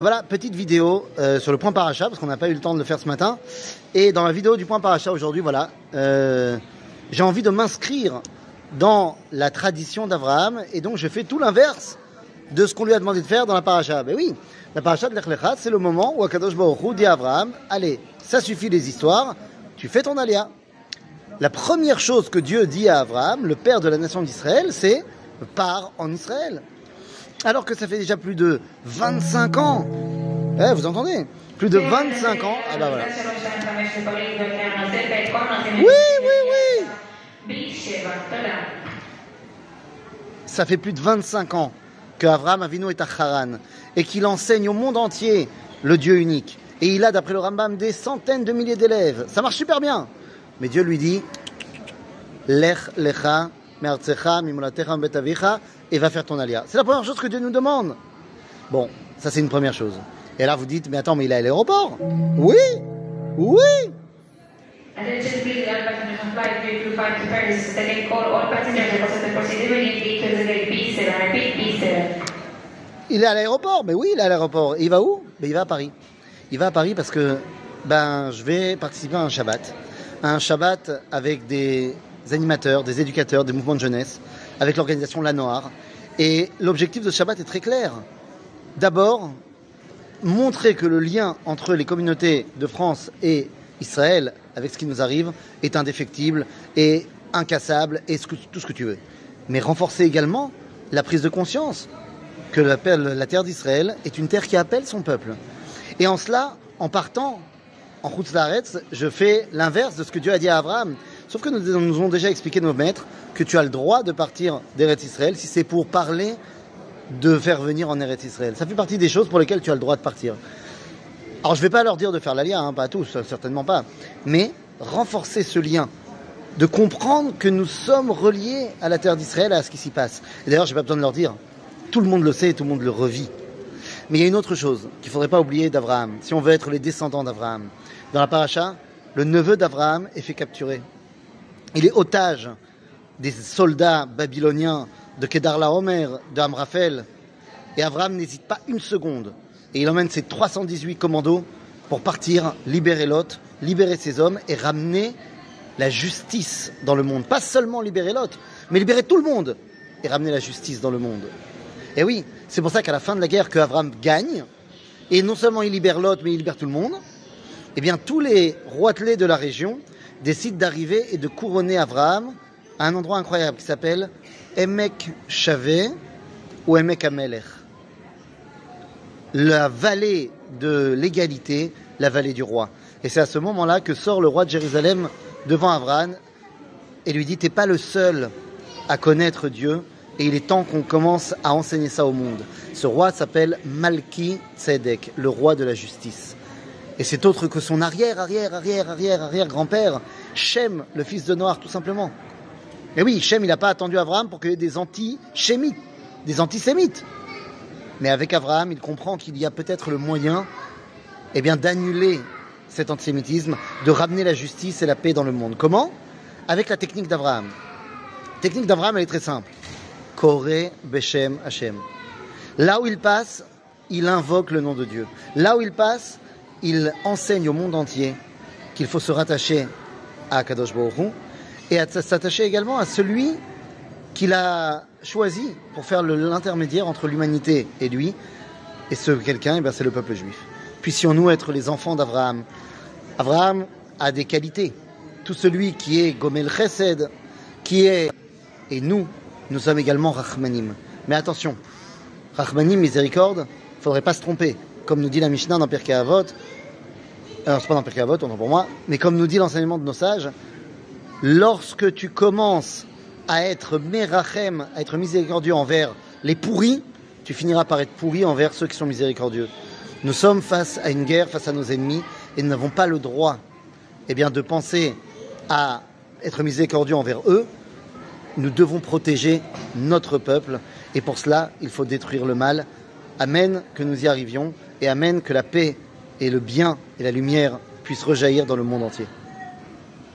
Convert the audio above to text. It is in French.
Voilà, petite vidéo euh, sur le point paracha, parce qu'on n'a pas eu le temps de le faire ce matin. Et dans la vidéo du point paracha aujourd'hui, voilà, euh, j'ai envie de m'inscrire dans la tradition d'Abraham, et donc je fais tout l'inverse de ce qu'on lui a demandé de faire dans la paracha. Mais oui, la paracha de l'Ech Lecha, c'est le moment où Akadosh Baruch dit à Abraham, allez, ça suffit les histoires, tu fais ton alia. La première chose que Dieu dit à Abraham, le père de la nation d'Israël, c'est pars en Israël alors que ça fait déjà plus de 25 ans. Eh, vous entendez? Plus de 25 ans. Ah bah voilà. Oui, oui, oui. Ça fait plus de 25 ans que Avram Avinu est à Haran et qu'il enseigne au monde entier le Dieu unique. Et il a, d'après le Rambam, des centaines de milliers d'élèves. Ça marche super bien. Mais Dieu lui dit Lech lecha et va faire ton alia. C'est la première chose que Dieu nous demande. Bon, ça c'est une première chose. Et là vous dites, mais attends, mais il est à l'aéroport Oui Oui il est à l'aéroport, mais oui, il est à l'aéroport. Il va où? Mais Il va à Paris. Il va à Paris parce que ben, je vais participer à un Shabbat. Un Shabbat avec des animateurs, des éducateurs, des mouvements de jeunesse, avec l'organisation La Noire. Et l'objectif de ce Shabbat est très clair. D'abord, montrer que le lien entre les communautés de France et Israël, avec ce qui nous arrive, est indéfectible et incassable et tout ce que tu veux. Mais renforcer également la prise de conscience que la terre d'Israël est une terre qui appelle son peuple. Et en cela, en partant en route je fais l'inverse de ce que Dieu a dit à Abraham. Sauf que nous, nous ont déjà expliqué nos maîtres que tu as le droit de partir d'Eretz Israël si c'est pour parler de faire venir en Eretz Israël. Ça fait partie des choses pour lesquelles tu as le droit de partir. Alors je ne vais pas leur dire de faire l'alia, hein, pas à tous, certainement pas, mais renforcer ce lien, de comprendre que nous sommes reliés à la terre d'Israël, à ce qui s'y passe. Et d'ailleurs, je n'ai pas besoin de leur dire, tout le monde le sait et tout le monde le revit. Mais il y a une autre chose qu'il ne faudrait pas oublier d'Abraham, si on veut être les descendants d'Abraham. Dans la paracha, le neveu d'Abraham est fait capturer. Il est otage des soldats babyloniens de Kedar Laomer, de Amraphel. Et Abraham n'hésite pas une seconde. Et il emmène ses 318 commandos pour partir libérer Lot, libérer ses hommes et ramener la justice dans le monde. Pas seulement libérer Lot, mais libérer tout le monde et ramener la justice dans le monde. Et oui, c'est pour ça qu'à la fin de la guerre que Abraham gagne, et non seulement il libère Lot, mais il libère tout le monde, eh bien tous les roitelets de la région décide d'arriver et de couronner Abraham à un endroit incroyable qui s'appelle Emek Shavé ou Emek Amelech. La vallée de l'égalité, la vallée du roi. Et c'est à ce moment-là que sort le roi de Jérusalem devant Abraham et lui dit T'es pas le seul à connaître Dieu et il est temps qu'on commence à enseigner ça au monde. Ce roi s'appelle Malki Tzedek, le roi de la justice. Et c'est autre que son arrière, arrière, arrière, arrière, arrière grand-père, Shem, le fils de Noir, tout simplement. Et oui, Shem, il n'a pas attendu Abraham pour qu'il ait des anti-shémites, des antisémites. Mais avec Abraham, il comprend qu'il y a peut-être le moyen eh bien, d'annuler cet antisémitisme, de ramener la justice et la paix dans le monde. Comment? Avec la technique d'Abraham. Technique d'Abraham, elle est très simple. Koré Beshem Hashem. Là où il passe, il invoque le nom de Dieu. Là où il passe, il enseigne au monde entier qu'il faut se rattacher à Kadosh Baruch et à s'attacher également à celui qu'il a choisi pour faire l'intermédiaire entre l'humanité et lui. Et ce quelqu'un, eh c'est le peuple juif. Puissions-nous être les enfants d'Abraham. Abraham a des qualités. Tout celui qui est Gomel Chesed, qui est, et nous, nous sommes également Rachmanim. Mais attention, Rachmanim, miséricorde, faudrait pas se tromper. Comme nous dit la Mishnah dans Pirkei Avot, alors c'est pas dans Pirkei Avot, on pour moi, mais comme nous dit l'enseignement de nos sages, lorsque tu commences à être merachem, à être miséricordieux envers les pourris, tu finiras par être pourri envers ceux qui sont miséricordieux. Nous sommes face à une guerre, face à nos ennemis, et nous n'avons pas le droit eh bien, de penser à être miséricordieux envers eux. Nous devons protéger notre peuple, et pour cela, il faut détruire le mal. Amen que nous y arrivions, et Amen que la paix et le bien et la lumière puissent rejaillir dans le monde entier.